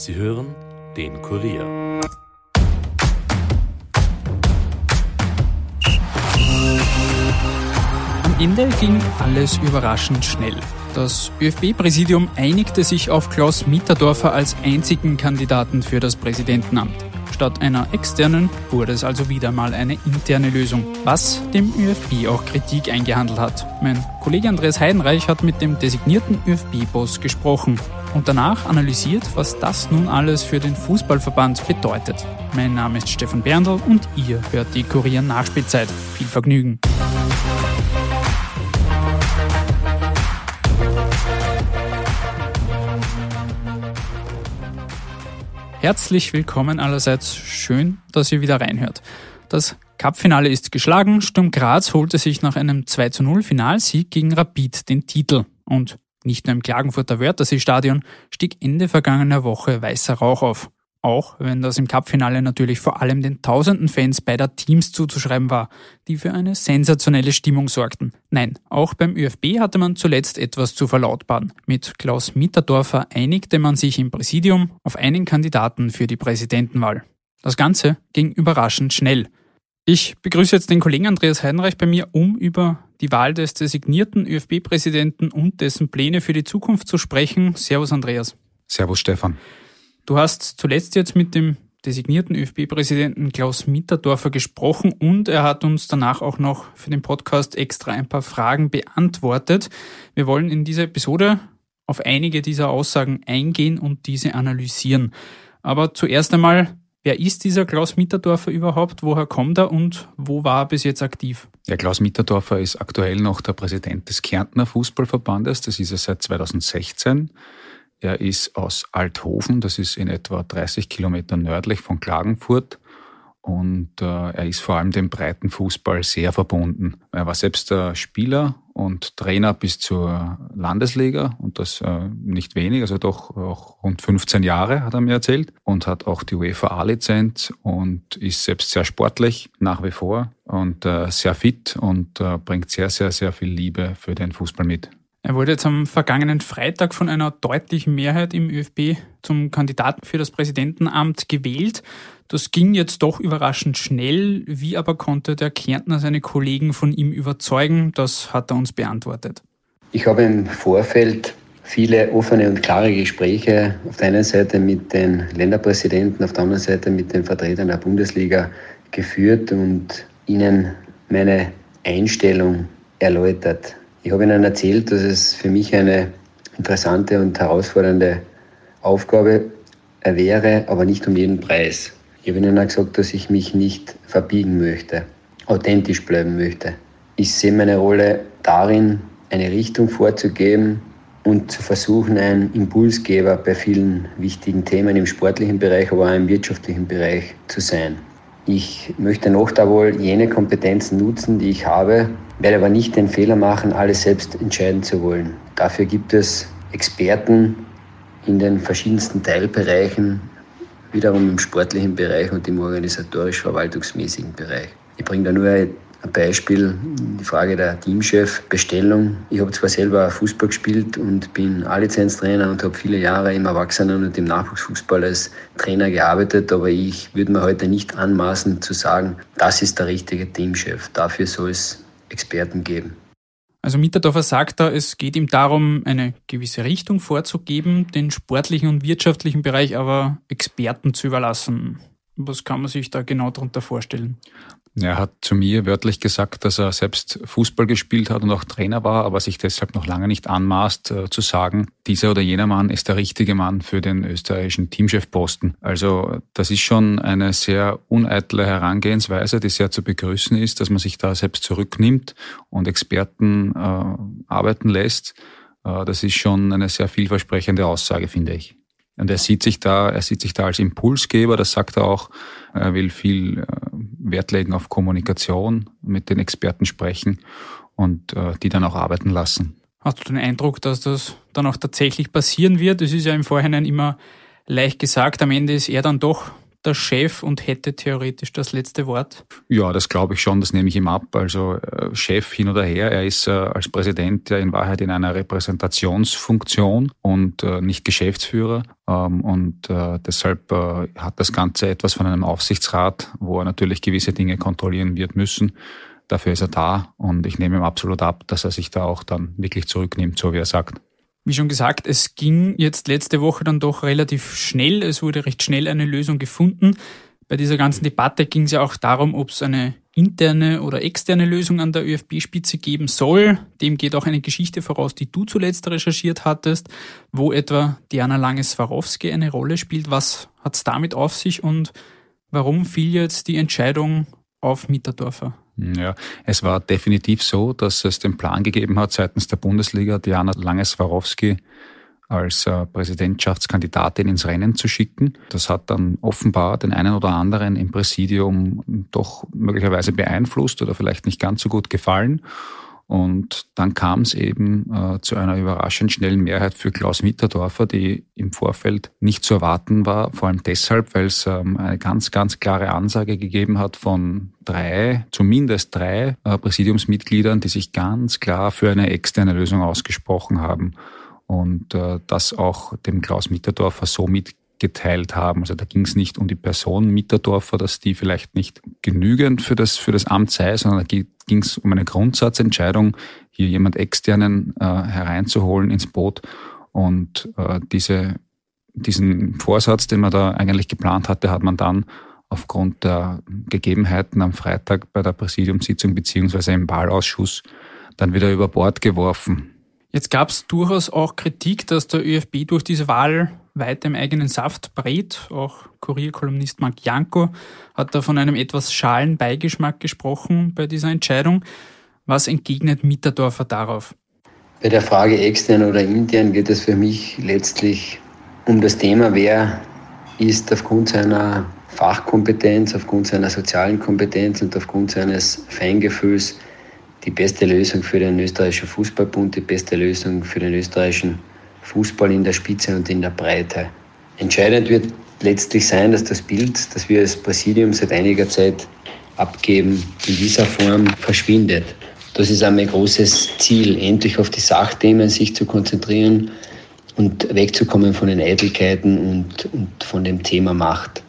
Sie hören den Kurier. Am Ende ging alles überraschend schnell. Das ÖFB-Präsidium einigte sich auf Klaus Mitterdorfer als einzigen Kandidaten für das Präsidentenamt. Statt einer externen wurde es also wieder mal eine interne Lösung, was dem ÖFB auch Kritik eingehandelt hat. Mein Kollege Andreas Heidenreich hat mit dem designierten ÖFB-Boss gesprochen und danach analysiert, was das nun alles für den Fußballverband bedeutet. Mein Name ist Stefan Berndl und ihr hört die Kurier Nachspielzeit. Viel Vergnügen! Herzlich willkommen allerseits. Schön, dass ihr wieder reinhört. Das Cupfinale ist geschlagen. Sturm Graz holte sich nach einem 2 zu 0 Finalsieg gegen Rapid den Titel. Und nicht nur im Klagenfurter Wörthersee-Stadion stieg Ende vergangener Woche weißer Rauch auf. Auch wenn das im Cupfinale natürlich vor allem den tausenden Fans beider Teams zuzuschreiben war, die für eine sensationelle Stimmung sorgten. Nein, auch beim ÖFB hatte man zuletzt etwas zu verlautbaren. Mit Klaus Mitterdorfer einigte man sich im Präsidium auf einen Kandidaten für die Präsidentenwahl. Das Ganze ging überraschend schnell. Ich begrüße jetzt den Kollegen Andreas Heidenreich bei mir, um über die Wahl des designierten ÖFB-Präsidenten und dessen Pläne für die Zukunft zu sprechen. Servus Andreas. Servus Stefan. Du hast zuletzt jetzt mit dem designierten ÖFB-Präsidenten Klaus Mitterdorfer gesprochen und er hat uns danach auch noch für den Podcast extra ein paar Fragen beantwortet. Wir wollen in dieser Episode auf einige dieser Aussagen eingehen und diese analysieren. Aber zuerst einmal, wer ist dieser Klaus Mitterdorfer überhaupt? Woher kommt er und wo war er bis jetzt aktiv? Ja, Klaus Mitterdorfer ist aktuell noch der Präsident des Kärntner Fußballverbandes. Das ist er seit 2016. Er ist aus Althofen, das ist in etwa 30 Kilometer nördlich von Klagenfurt. Und äh, er ist vor allem dem breiten Fußball sehr verbunden. Er war selbst äh, Spieler und Trainer bis zur Landesliga und das äh, nicht wenig, also doch auch rund 15 Jahre, hat er mir erzählt. Und hat auch die UEFA A-Lizenz und ist selbst sehr sportlich nach wie vor und äh, sehr fit und äh, bringt sehr, sehr, sehr viel Liebe für den Fußball mit. Er wurde jetzt am vergangenen Freitag von einer deutlichen Mehrheit im ÖFB zum Kandidaten für das Präsidentenamt gewählt. Das ging jetzt doch überraschend schnell. Wie aber konnte der Kärntner seine Kollegen von ihm überzeugen? Das hat er uns beantwortet. Ich habe im Vorfeld viele offene und klare Gespräche auf der einen Seite mit den Länderpräsidenten, auf der anderen Seite mit den Vertretern der Bundesliga geführt und ihnen meine Einstellung erläutert. Ich habe Ihnen erzählt, dass es für mich eine interessante und herausfordernde Aufgabe wäre, aber nicht um jeden Preis. Ich habe Ihnen auch gesagt, dass ich mich nicht verbiegen möchte, authentisch bleiben möchte. Ich sehe meine Rolle darin, eine Richtung vorzugeben und zu versuchen, ein Impulsgeber bei vielen wichtigen Themen im sportlichen Bereich, aber auch im wirtschaftlichen Bereich zu sein. Ich möchte noch da wohl jene Kompetenzen nutzen, die ich habe, werde aber nicht den Fehler machen, alles selbst entscheiden zu wollen. Dafür gibt es Experten in den verschiedensten Teilbereichen, wiederum im sportlichen Bereich und im organisatorisch-verwaltungsmäßigen Bereich. Ich bringe da nur ein Beispiel, die Frage der Teamchef-Bestellung. Ich habe zwar selber Fußball gespielt und bin A-Lizenztrainer und habe viele Jahre im Erwachsenen- und im Nachwuchsfußball als Trainer gearbeitet, aber ich würde mir heute nicht anmaßen zu sagen, das ist der richtige Teamchef. Dafür soll es Experten geben. Also Mitterdorfer sagt da, es geht ihm darum, eine gewisse Richtung vorzugeben, den sportlichen und wirtschaftlichen Bereich aber Experten zu überlassen. Was kann man sich da genau darunter vorstellen? Er hat zu mir wörtlich gesagt, dass er selbst Fußball gespielt hat und auch Trainer war, aber sich deshalb noch lange nicht anmaßt äh, zu sagen, dieser oder jener Mann ist der richtige Mann für den österreichischen Teamchefposten. Also das ist schon eine sehr uneitle Herangehensweise, die sehr zu begrüßen ist, dass man sich da selbst zurücknimmt und Experten äh, arbeiten lässt. Äh, das ist schon eine sehr vielversprechende Aussage, finde ich. Und er sieht sich da, er sieht sich da als Impulsgeber, das sagt er auch. Er will viel äh, Wert legen auf Kommunikation, mit den Experten sprechen und äh, die dann auch arbeiten lassen. Hast du den Eindruck, dass das dann auch tatsächlich passieren wird? Es ist ja im Vorhinein immer leicht gesagt, am Ende ist er dann doch der Chef und hätte theoretisch das letzte Wort? Ja, das glaube ich schon, das nehme ich ihm ab. Also äh, Chef hin oder her, er ist äh, als Präsident ja in Wahrheit in einer Repräsentationsfunktion und äh, nicht Geschäftsführer. Ähm, und deshalb hat das Ganze etwas von einem Aufsichtsrat, wo er natürlich gewisse Dinge kontrollieren wird müssen. Dafür ist er da und ich nehme ihm absolut ab, dass er sich da auch dann wirklich zurücknimmt, so wie er sagt. Wie schon gesagt, es ging jetzt letzte Woche dann doch relativ schnell. Es wurde recht schnell eine Lösung gefunden. Bei dieser ganzen Debatte ging es ja auch darum, ob es eine interne oder externe Lösung an der ÖFB-Spitze geben soll. Dem geht auch eine Geschichte voraus, die du zuletzt recherchiert hattest, wo etwa Diana Lange-Swarovski eine Rolle spielt. Was hat es damit auf sich und warum fiel jetzt die Entscheidung auf Mitterdorfer? Ja, es war definitiv so, dass es den Plan gegeben hat seitens der Bundesliga, Diana Lange-Swarovski als äh, Präsidentschaftskandidatin ins Rennen zu schicken. Das hat dann offenbar den einen oder anderen im Präsidium doch möglicherweise beeinflusst oder vielleicht nicht ganz so gut gefallen. Und dann kam es eben äh, zu einer überraschend schnellen Mehrheit für Klaus Mitterdorfer, die im Vorfeld nicht zu erwarten war, vor allem deshalb, weil es ähm, eine ganz, ganz klare Ansage gegeben hat von drei, zumindest drei äh, Präsidiumsmitgliedern, die sich ganz klar für eine externe Lösung ausgesprochen haben. Und äh, das auch dem Klaus Mitterdorfer so mitgeteilt haben. Also da ging es nicht um die Person Mitterdorfer, dass die vielleicht nicht genügend für das, für das Amt sei, sondern da ging es um eine Grundsatzentscheidung, hier jemand externen äh, hereinzuholen ins Boot und äh, diese, diesen Vorsatz, den man da eigentlich geplant hatte, hat man dann aufgrund der Gegebenheiten am Freitag bei der Präsidiumssitzung beziehungsweise im Wahlausschuss dann wieder über Bord geworfen. Jetzt gab es durchaus auch Kritik, dass der ÖFB durch diese Wahl weiter im eigenen Saft brät. Auch Kurierkolumnist Marc Janko hat da von einem etwas schalen Beigeschmack gesprochen bei dieser Entscheidung. Was entgegnet Mitterdorfer darauf? Bei der Frage extern oder intern geht es für mich letztlich um das Thema, wer ist aufgrund seiner Fachkompetenz, aufgrund seiner sozialen Kompetenz und aufgrund seines Feingefühls die beste Lösung für den österreichischen Fußballbund, die beste Lösung für den österreichischen Fußball in der Spitze und in der Breite. Entscheidend wird letztlich sein, dass das Bild, das wir als Präsidium seit einiger Zeit abgeben, in dieser Form verschwindet. Das ist auch mein großes Ziel, endlich auf die Sachthemen sich zu konzentrieren und wegzukommen von den Eitelkeiten und, und von dem Thema Macht.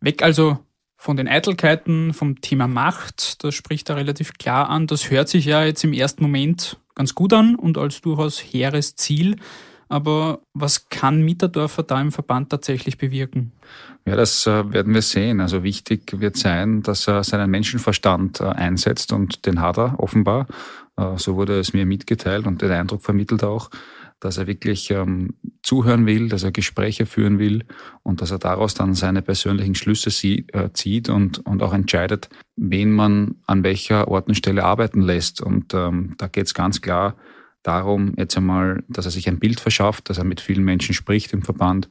Weg also von den Eitelkeiten, vom Thema Macht, das spricht er relativ klar an. Das hört sich ja jetzt im ersten Moment ganz gut an und als durchaus hehres Ziel. Aber was kann Mitterdorfer da im Verband tatsächlich bewirken? Ja, das äh, werden wir sehen. Also wichtig wird sein, dass er seinen Menschenverstand äh, einsetzt und den hat er offenbar. Äh, so wurde es mir mitgeteilt und den Eindruck vermittelt auch dass er wirklich ähm, zuhören will, dass er Gespräche führen will und dass er daraus dann seine persönlichen Schlüsse sie, äh, zieht und, und auch entscheidet, wen man an welcher Ort und Stelle arbeiten lässt. Und ähm, da geht es ganz klar darum, jetzt einmal, dass er sich ein Bild verschafft, dass er mit vielen Menschen spricht im Verband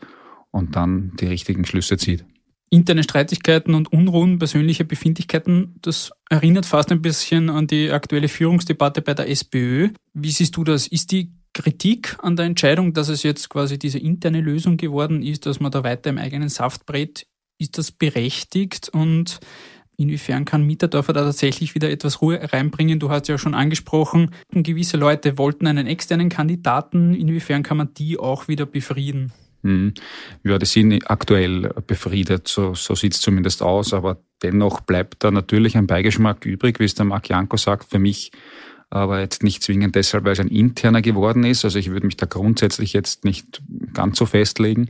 und dann die richtigen Schlüsse zieht. Interne Streitigkeiten und Unruhen, persönliche Befindlichkeiten, das erinnert fast ein bisschen an die aktuelle Führungsdebatte bei der SPÖ. Wie siehst du das? Ist die Kritik an der Entscheidung, dass es jetzt quasi diese interne Lösung geworden ist, dass man da weiter im eigenen Saft brät, ist das berechtigt und inwiefern kann Mitterdorfer da tatsächlich wieder etwas Ruhe reinbringen? Du hast ja schon angesprochen, gewisse Leute wollten einen externen Kandidaten. Inwiefern kann man die auch wieder befrieden? Hm. Ja, die sind aktuell befriedet, so, so sieht es zumindest aus, aber dennoch bleibt da natürlich ein Beigeschmack übrig, wie es der Marc Janko sagt. Für mich aber jetzt nicht zwingend deshalb, weil es ein interner geworden ist. Also ich würde mich da grundsätzlich jetzt nicht ganz so festlegen.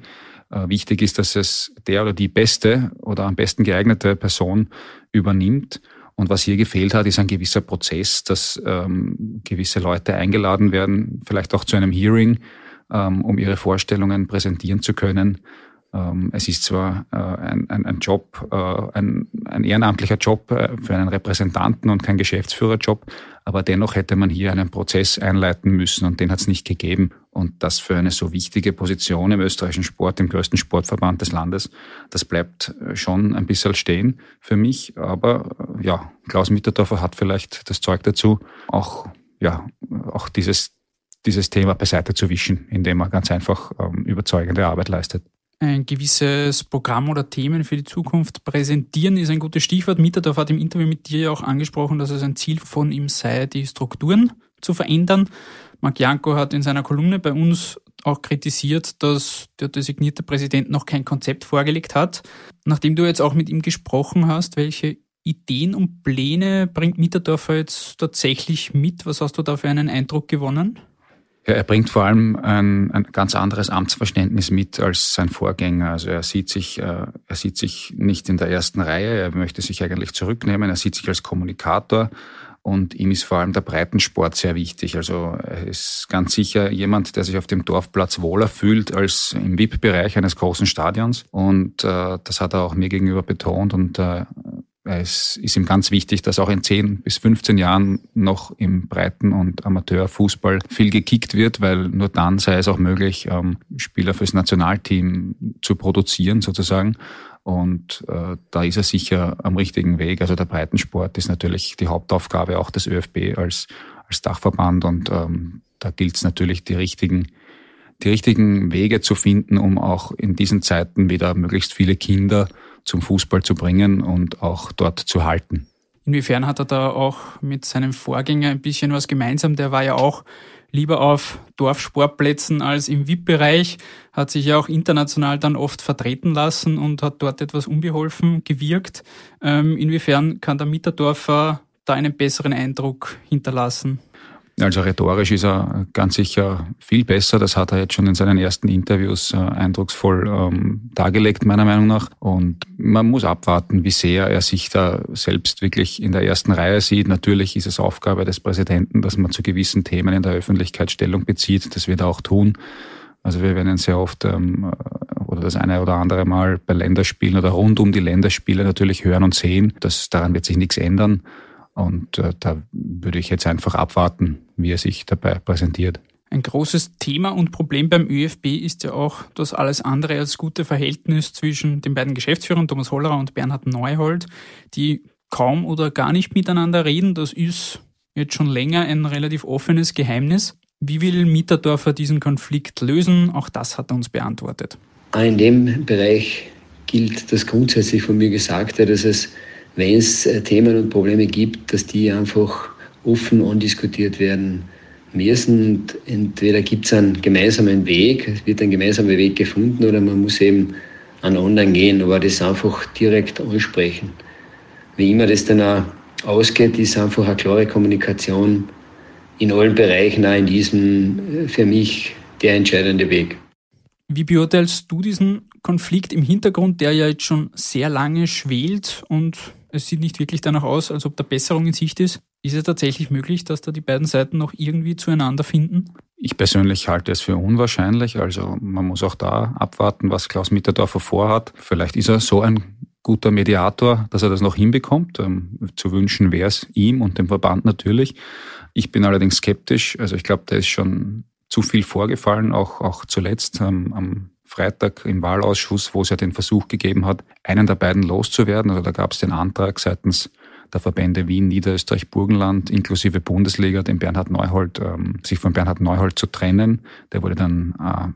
Äh, wichtig ist, dass es der oder die beste oder am besten geeignete Person übernimmt. Und was hier gefehlt hat, ist ein gewisser Prozess, dass ähm, gewisse Leute eingeladen werden, vielleicht auch zu einem Hearing, ähm, um ihre Vorstellungen präsentieren zu können. Ähm, es ist zwar äh, ein, ein, ein Job, äh, ein, ein ehrenamtlicher Job äh, für einen Repräsentanten und kein Geschäftsführerjob, aber dennoch hätte man hier einen Prozess einleiten müssen und den hat es nicht gegeben. Und das für eine so wichtige Position im österreichischen Sport, im größten Sportverband des Landes, das bleibt schon ein bisschen stehen für mich. Aber ja, Klaus Mitterdorfer hat vielleicht das Zeug dazu, auch, ja, auch dieses, dieses Thema beiseite zu wischen, indem er ganz einfach ähm, überzeugende Arbeit leistet. Ein gewisses Programm oder Themen für die Zukunft präsentieren, ist ein gutes Stichwort. Mitterdorf hat im Interview mit dir ja auch angesprochen, dass es ein Ziel von ihm sei, die Strukturen zu verändern. Marc Janko hat in seiner Kolumne bei uns auch kritisiert, dass der designierte Präsident noch kein Konzept vorgelegt hat. Nachdem du jetzt auch mit ihm gesprochen hast, welche Ideen und Pläne bringt Mitterdorfer jetzt tatsächlich mit? Was hast du da für einen Eindruck gewonnen? Ja, er bringt vor allem ein, ein ganz anderes Amtsverständnis mit als sein Vorgänger. Also er sieht sich, äh, er sieht sich nicht in der ersten Reihe. Er möchte sich eigentlich zurücknehmen. Er sieht sich als Kommunikator. Und ihm ist vor allem der Breitensport sehr wichtig. Also er ist ganz sicher jemand, der sich auf dem Dorfplatz wohler fühlt als im VIP-Bereich eines großen Stadions. Und äh, das hat er auch mir gegenüber betont. Und äh, es ist ihm ganz wichtig, dass auch in 10 bis 15 Jahren noch im Breiten- und Amateurfußball viel gekickt wird, weil nur dann sei es auch möglich, ähm, Spieler fürs Nationalteam zu produzieren sozusagen. Und äh, da ist er sicher am richtigen Weg. Also der Breitensport ist natürlich die Hauptaufgabe auch des ÖFB als, als Dachverband. Und ähm, da gilt es natürlich, die richtigen, die richtigen Wege zu finden, um auch in diesen Zeiten wieder möglichst viele Kinder zum Fußball zu bringen und auch dort zu halten. Inwiefern hat er da auch mit seinem Vorgänger ein bisschen was gemeinsam? Der war ja auch lieber auf Dorfsportplätzen als im VIP-Bereich, hat sich ja auch international dann oft vertreten lassen und hat dort etwas unbeholfen gewirkt. Ähm, inwiefern kann der Mitterdorfer da einen besseren Eindruck hinterlassen? Also rhetorisch ist er ganz sicher viel besser. Das hat er jetzt schon in seinen ersten Interviews äh, eindrucksvoll ähm, dargelegt, meiner Meinung nach. Und man muss abwarten, wie sehr er sich da selbst wirklich in der ersten Reihe sieht. Natürlich ist es Aufgabe des Präsidenten, dass man zu gewissen Themen in der Öffentlichkeit Stellung bezieht. Das wird er auch tun. Also wir werden sehr oft ähm, oder das eine oder andere Mal bei Länderspielen oder rund um die Länderspiele natürlich hören und sehen. Das, daran wird sich nichts ändern. Und äh, da würde ich jetzt einfach abwarten, wie er sich dabei präsentiert. Ein großes Thema und Problem beim ÖFB ist ja auch das alles andere als gute Verhältnis zwischen den beiden Geschäftsführern, Thomas Hollerer und Bernhard Neuhold, die kaum oder gar nicht miteinander reden. Das ist jetzt schon länger ein relativ offenes Geheimnis. Wie will Mitterdorfer diesen Konflikt lösen? Auch das hat er uns beantwortet. In dem Bereich gilt das grundsätzlich von mir Gesagte, dass es wenn es äh, Themen und Probleme gibt, dass die einfach offen andiskutiert werden müssen. Und entweder gibt es einen gemeinsamen Weg, es wird ein gemeinsamer Weg gefunden, oder man muss eben an anderen gehen, aber das einfach direkt ansprechen. Wie immer das dann auch ausgeht, ist einfach eine klare Kommunikation in allen Bereichen, auch in diesem äh, für mich der entscheidende Weg. Wie beurteilst du diesen Konflikt im Hintergrund, der ja jetzt schon sehr lange schwelt und es sieht nicht wirklich danach aus, als ob da Besserung in Sicht ist. Ist es tatsächlich möglich, dass da die beiden Seiten noch irgendwie zueinander finden? Ich persönlich halte es für unwahrscheinlich. Also man muss auch da abwarten, was Klaus Mitterdorfer vorhat. Vielleicht ist er so ein guter Mediator, dass er das noch hinbekommt. Ähm, zu wünschen wäre es ihm und dem Verband natürlich. Ich bin allerdings skeptisch. Also ich glaube, da ist schon zu viel vorgefallen, auch, auch zuletzt ähm, am Freitag im Wahlausschuss, wo es ja den Versuch gegeben hat, einen der beiden loszuwerden. Also da gab es den Antrag seitens der Verbände Wien, Niederösterreich, Burgenland inklusive Bundesliga, den Bernhard Neuhold, ähm, sich von Bernhard Neuhold zu trennen. Der wurde dann äh,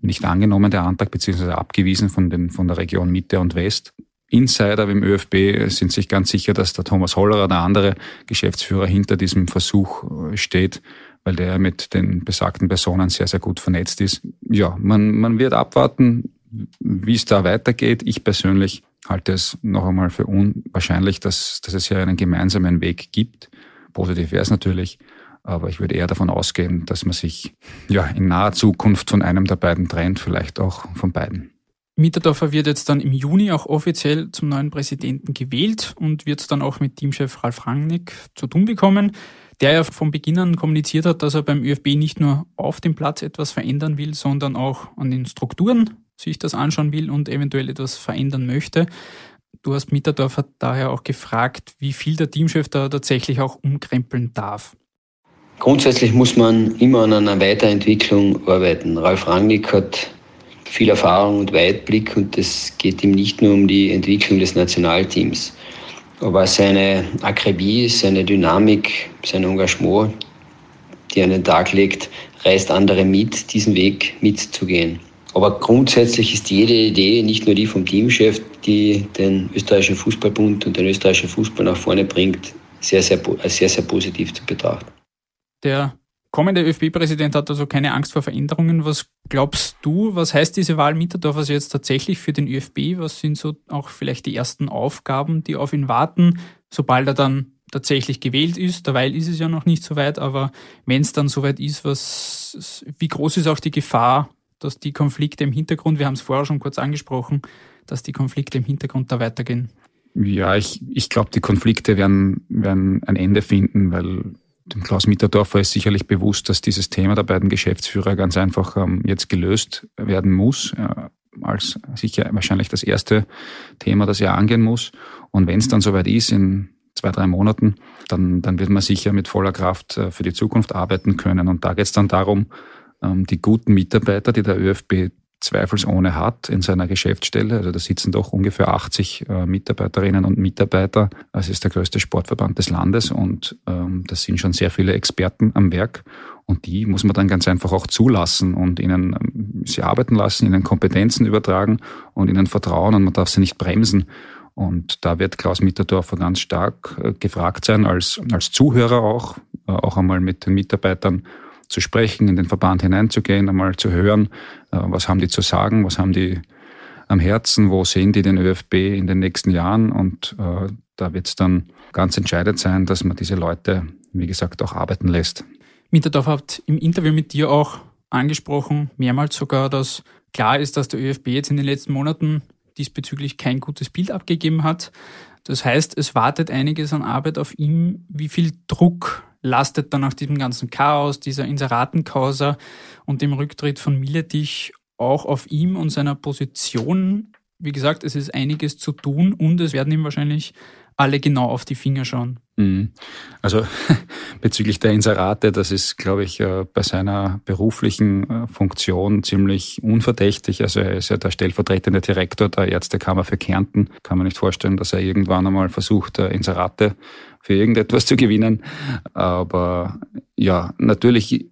nicht angenommen, der Antrag, beziehungsweise abgewiesen von, den, von der Region Mitte und West. Insider im ÖFB sind sich ganz sicher, dass der Thomas Hollerer, der andere Geschäftsführer, hinter diesem Versuch äh, steht weil der mit den besagten Personen sehr, sehr gut vernetzt ist. Ja, man, man wird abwarten, wie es da weitergeht. Ich persönlich halte es noch einmal für unwahrscheinlich, dass, dass es hier einen gemeinsamen Weg gibt. Positiv wäre es natürlich, aber ich würde eher davon ausgehen, dass man sich ja in naher Zukunft von einem der beiden trennt, vielleicht auch von beiden. Mitterdorfer wird jetzt dann im Juni auch offiziell zum neuen Präsidenten gewählt und wird dann auch mit Teamchef Ralf Rangnick zu tun bekommen der ja von Beginn an kommuniziert hat, dass er beim ÖFB nicht nur auf dem Platz etwas verändern will, sondern auch an den Strukturen sich das anschauen will und eventuell etwas verändern möchte. Du hast Mitterdorfer daher auch gefragt, wie viel der Teamchef da tatsächlich auch umkrempeln darf. Grundsätzlich muss man immer an einer Weiterentwicklung arbeiten. Ralf Rangnick hat viel Erfahrung und Weitblick und es geht ihm nicht nur um die Entwicklung des Nationalteams. Aber seine Akribie, seine Dynamik, sein Engagement, die er an den Tag legt, reißt andere mit, diesen Weg mitzugehen. Aber grundsätzlich ist jede Idee, nicht nur die vom Teamchef, die den österreichischen Fußballbund und den österreichischen Fußball nach vorne bringt, sehr, sehr, sehr, sehr positiv zu betrachten. Der kommende ÖFB-Präsident hat also keine Angst vor Veränderungen. Was glaubst du, was heißt diese Wahl Mitterdorfers jetzt tatsächlich für den ÖFB? Was sind so auch vielleicht die ersten Aufgaben, die auf ihn warten, sobald er dann tatsächlich gewählt ist? Derweil ist es ja noch nicht so weit, aber wenn es dann soweit ist, was, wie groß ist auch die Gefahr, dass die Konflikte im Hintergrund, wir haben es vorher schon kurz angesprochen, dass die Konflikte im Hintergrund da weitergehen? Ja, ich, ich glaube, die Konflikte werden, werden ein Ende finden, weil dem Klaus Mitterdorfer ist sicherlich bewusst, dass dieses Thema der beiden Geschäftsführer ganz einfach ähm, jetzt gelöst werden muss, äh, als sicher wahrscheinlich das erste Thema, das er angehen muss. Und wenn es dann soweit ist, in zwei, drei Monaten, dann, dann wird man sicher mit voller Kraft äh, für die Zukunft arbeiten können. Und da geht es dann darum, ähm, die guten Mitarbeiter, die der ÖFB zweifelsohne hat in seiner Geschäftsstelle. Also da sitzen doch ungefähr 80 äh, Mitarbeiterinnen und Mitarbeiter. Es ist der größte Sportverband des Landes und ähm, das sind schon sehr viele Experten am Werk. Und die muss man dann ganz einfach auch zulassen und ihnen ähm, sie arbeiten lassen, ihnen Kompetenzen übertragen und ihnen vertrauen und man darf sie nicht bremsen. Und da wird Klaus Mitterdorfer ganz stark äh, gefragt sein, als, als Zuhörer auch, äh, auch einmal mit den Mitarbeitern zu sprechen, in den Verband hineinzugehen, einmal zu hören, äh, was haben die zu sagen, was haben die am Herzen, wo sehen die den ÖFB in den nächsten Jahren und äh, da wird es dann ganz entscheidend sein, dass man diese Leute, wie gesagt, auch arbeiten lässt. Mitterdorf hat im Interview mit dir auch angesprochen, mehrmals sogar, dass klar ist, dass der ÖFB jetzt in den letzten Monaten diesbezüglich kein gutes Bild abgegeben hat. Das heißt, es wartet einiges an Arbeit auf ihm. Wie viel Druck lastet dann nach diesem ganzen Chaos, dieser Inseratenkausa und dem Rücktritt von Miletich auch auf ihm und seiner Position. Wie gesagt, es ist einiges zu tun und es werden ihm wahrscheinlich alle genau auf die Finger schauen. Mhm. Also bezüglich der Inserate, das ist, glaube ich, äh, bei seiner beruflichen äh, Funktion ziemlich unverdächtig. Also er ist ja der stellvertretende Direktor der Ärztekammer für Kärnten. Kann man nicht vorstellen, dass er irgendwann einmal versucht, äh, Inserate für irgendetwas zu gewinnen. Aber ja, natürlich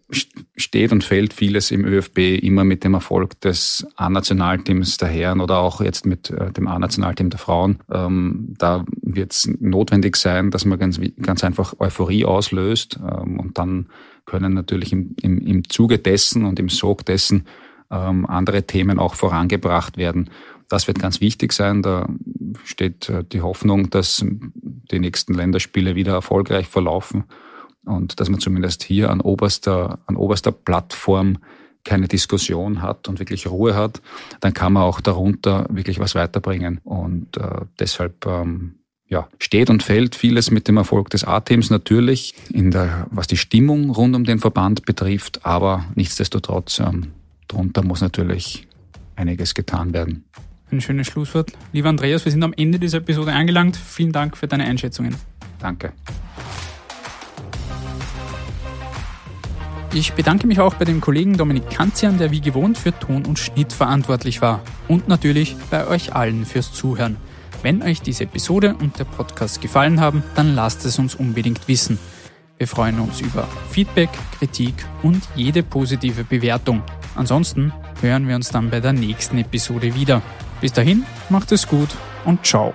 steht und fällt vieles im ÖFB immer mit dem Erfolg des A-Nationalteams der Herren oder auch jetzt mit dem A-Nationalteam der Frauen. Ähm, da wird es notwendig sein, dass man ganz, ganz einfach Euphorie auslöst ähm, und dann können natürlich im, im, im Zuge dessen und im Sog dessen ähm, andere Themen auch vorangebracht werden. Das wird ganz wichtig sein. Da steht äh, die Hoffnung, dass die nächsten Länderspiele wieder erfolgreich verlaufen und dass man zumindest hier an oberster, an oberster Plattform keine Diskussion hat und wirklich Ruhe hat, dann kann man auch darunter wirklich was weiterbringen. Und äh, deshalb ähm, ja, steht und fällt vieles mit dem Erfolg des A-Teams natürlich, in der, was die Stimmung rund um den Verband betrifft, aber nichtsdestotrotz, ähm, darunter muss natürlich einiges getan werden. Ein schönes Schlusswort. Lieber Andreas, wir sind am Ende dieser Episode angelangt. Vielen Dank für deine Einschätzungen. Danke. Ich bedanke mich auch bei dem Kollegen Dominik Kanzian, der wie gewohnt für Ton und Schnitt verantwortlich war. Und natürlich bei euch allen fürs Zuhören. Wenn euch diese Episode und der Podcast gefallen haben, dann lasst es uns unbedingt wissen. Wir freuen uns über Feedback, Kritik und jede positive Bewertung. Ansonsten hören wir uns dann bei der nächsten Episode wieder. Bis dahin, macht es gut und ciao.